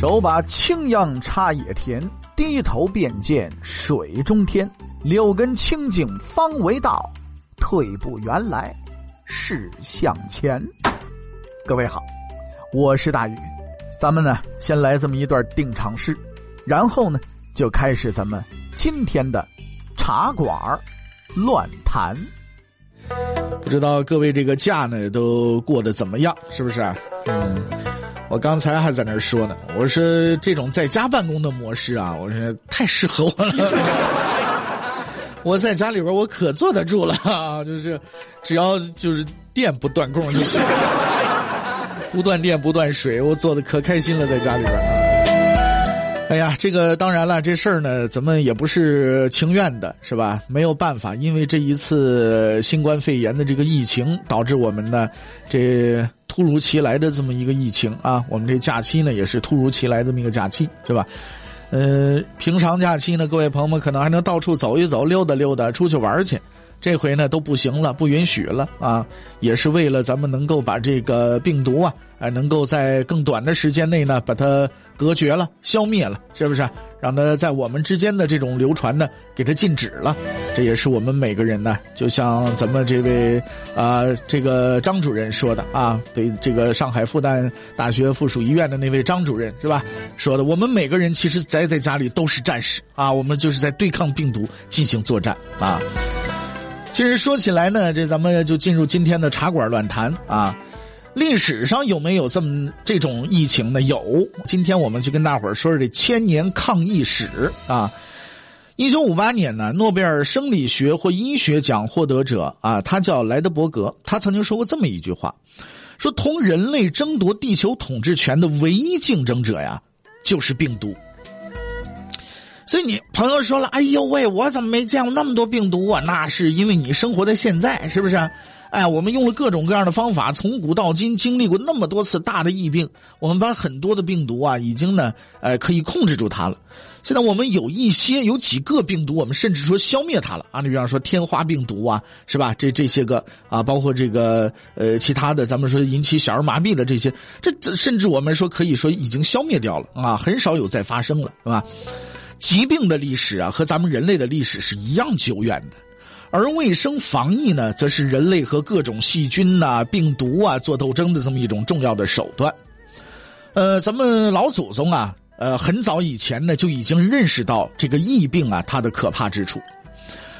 手把青秧插野田，低头便见水中天。六根清净方为道，退步原来是向前。各位好，我是大宇，咱们呢先来这么一段定场诗，然后呢就开始咱们今天的茶馆乱谈。不知道各位这个假呢都过得怎么样？是不是？嗯，我刚才还在那儿说呢，我说这种在家办公的模式啊，我说太适合我了。我在家里边我可坐得住了，就是只要就是电不断供就行，不断电不断水，我坐的可开心了，在家里边。哎呀，这个当然了，这事儿呢，咱们也不是情愿的，是吧？没有办法，因为这一次新冠肺炎的这个疫情，导致我们呢，这突如其来的这么一个疫情啊，我们这假期呢也是突如其来的这么一个假期，是吧？呃，平常假期呢，各位朋友们可能还能到处走一走、溜达溜达、出去玩去。这回呢都不行了，不允许了啊！也是为了咱们能够把这个病毒啊，哎，能够在更短的时间内呢把它隔绝了、消灭了，是不是？让它在我们之间的这种流传呢，给它禁止了。这也是我们每个人呢，就像咱们这位啊，这个张主任说的啊，对这个上海复旦大学附属医院的那位张主任是吧？说的，我们每个人其实宅在家里都是战士啊，我们就是在对抗病毒进行作战啊。其实说起来呢，这咱们就进入今天的茶馆乱谈啊。历史上有没有这么这种疫情呢？有。今天我们就跟大伙儿说说这千年抗疫史啊。一九五八年呢，诺贝尔生理学或医学奖获得者啊，他叫莱德伯格，他曾经说过这么一句话，说同人类争夺地球统治权的唯一竞争者呀，就是病毒。所以你朋友说了，哎呦喂，我怎么没见过那么多病毒啊？那是因为你生活在现在，是不是？哎，我们用了各种各样的方法，从古到今经历过那么多次大的疫病，我们把很多的病毒啊，已经呢，呃，可以控制住它了。现在我们有一些有几个病毒，我们甚至说消灭它了啊。你比方说天花病毒啊，是吧？这这些个啊，包括这个呃其他的，咱们说引起小儿麻痹的这些，这甚至我们说可以说已经消灭掉了啊，很少有再发生了，是吧？疾病的历史啊，和咱们人类的历史是一样久远的，而卫生防疫呢，则是人类和各种细菌呐、病毒啊做斗争的这么一种重要的手段。呃，咱们老祖宗啊，呃，很早以前呢就已经认识到这个疫病啊它的可怕之处。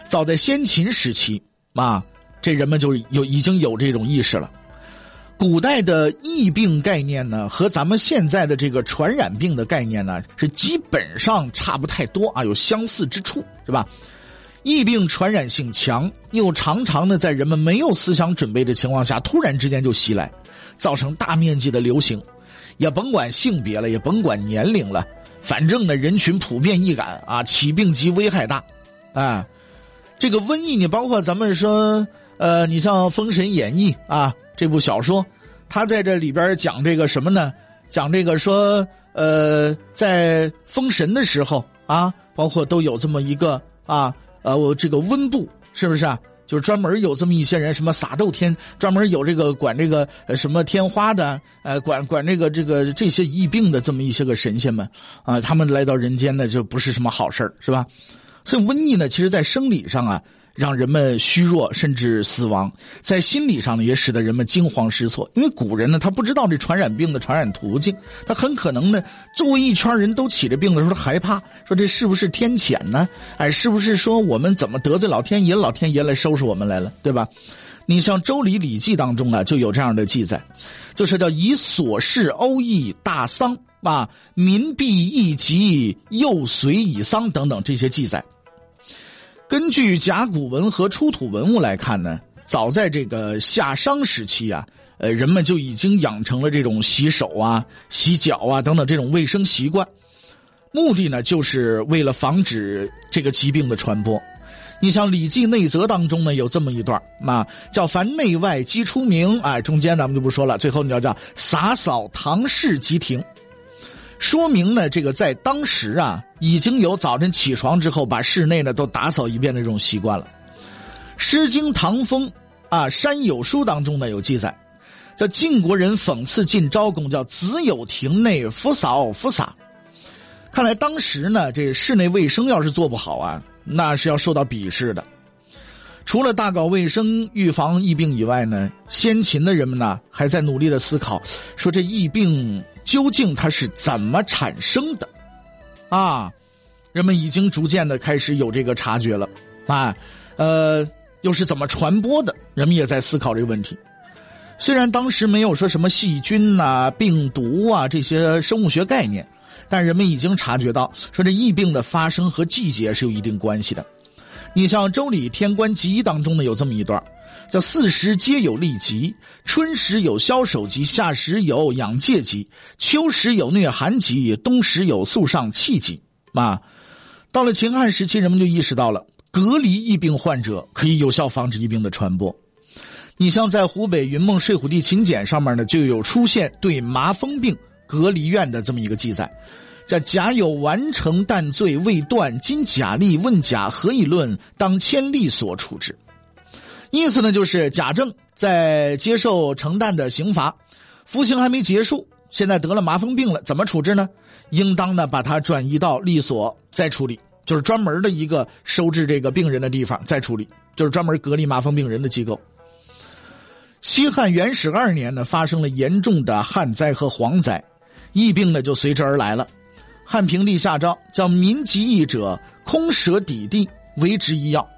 早在先秦时期啊，这人们就有已经有这种意识了。古代的疫病概念呢，和咱们现在的这个传染病的概念呢，是基本上差不太多啊，有相似之处，是吧？疫病传染性强，又常常呢在人们没有思想准备的情况下，突然之间就袭来，造成大面积的流行，也甭管性别了，也甭管年龄了，反正呢人群普遍易感啊，起病急，危害大，啊，这个瘟疫你，包括咱们说，呃，你像《封神演义》啊。这部小说，他在这里边讲这个什么呢？讲这个说，呃，在封神的时候啊，包括都有这么一个啊，呃，我这个温度是不是啊？就是专门有这么一些人，什么撒豆天，专门有这个管这个什么天花的，呃，管管这个这个这些疫病的这么一些个神仙们啊，他们来到人间呢，就不是什么好事是吧？所以瘟疫呢，其实在生理上啊。让人们虚弱甚至死亡，在心理上呢，也使得人们惊慌失措。因为古人呢，他不知道这传染病的传染途径，他很可能呢，周围一圈人都起着病的时候，害怕，说这是不是天谴呢？哎，是不是说我们怎么得罪老天爷，老天爷来收拾我们来了，对吧？你像《周礼》《礼记》当中呢，就有这样的记载，就是叫以琐事殴役大丧啊，民必易疾，又随以丧等等这些记载。根据甲骨文和出土文物来看呢，早在这个夏商时期啊，呃，人们就已经养成了这种洗手啊、洗脚啊等等这种卫生习惯，目的呢，就是为了防止这个疾病的传播。你像《礼记内则》当中呢，有这么一段啊，叫“凡内外皆出名”，哎，中间咱们就不说了，最后你要叫“洒扫堂室即停”。说明呢，这个在当时啊，已经有早晨起床之后把室内呢都打扫一遍的这种习惯了。《诗经·唐风》啊，《山有书》当中呢有记载，叫晋国人讽刺晋昭公，叫子有庭内，夫扫夫洒。看来当时呢，这室内卫生要是做不好啊，那是要受到鄙视的。除了大搞卫生、预防疫病以外呢，先秦的人们呢还在努力的思考，说这疫病究竟它是怎么产生的？啊，人们已经逐渐的开始有这个察觉了，啊，呃，又是怎么传播的？人们也在思考这个问题。虽然当时没有说什么细菌呐、病毒啊这些生物学概念，但人们已经察觉到，说这疫病的发生和季节是有一定关系的。你像《周礼·天官集》当中呢，有这么一段，叫“四时皆有利疾，春时有消手疾，夏时有养疥疾，秋时有疟寒疾，冬时有肃上气疾。”啊，到了秦汉时期，人们就意识到了隔离疫病患者可以有效防止疫病的传播。你像在湖北云梦睡虎地秦简上面呢，就有出现对麻风病隔离院的这么一个记载。叫甲有完成但罪未断，今甲吏问甲何以论？当千吏所处置。意思呢，就是贾正在接受承担的刑罚，服刑还没结束，现在得了麻风病了，怎么处置呢？应当呢把他转移到吏所再处理，就是专门的一个收治这个病人的地方再处理，就是专门隔离麻风病人的机构。西汉元始二年呢，发生了严重的旱灾和蝗灾，疫病呢就随之而来了。汉平帝下诏，叫民疾疫者，空舍底地为之医药。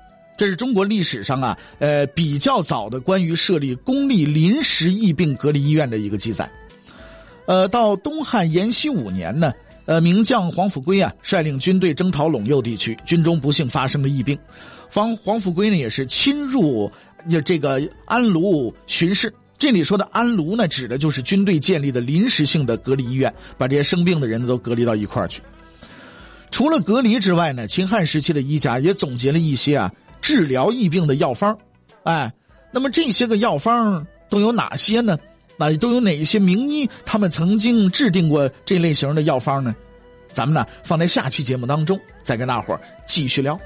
这是中国历史上啊，呃，比较早的关于设立公立临时疫病隔离医院的一个记载。呃，到东汉延熙五年呢，呃，名将黄甫圭啊，率领军队征讨陇右地区，军中不幸发生了疫病，黄黄甫圭呢也是侵入这个安卢巡视。这里说的安卢呢，指的就是军队建立的临时性的隔离医院，把这些生病的人都隔离到一块儿去。除了隔离之外呢，秦汉时期的医家也总结了一些啊治疗疫病的药方，哎，那么这些个药方都有哪些呢？那都有哪些名医他们曾经制定过这类型的药方呢？咱们呢放在下期节目当中再跟大伙儿继续聊。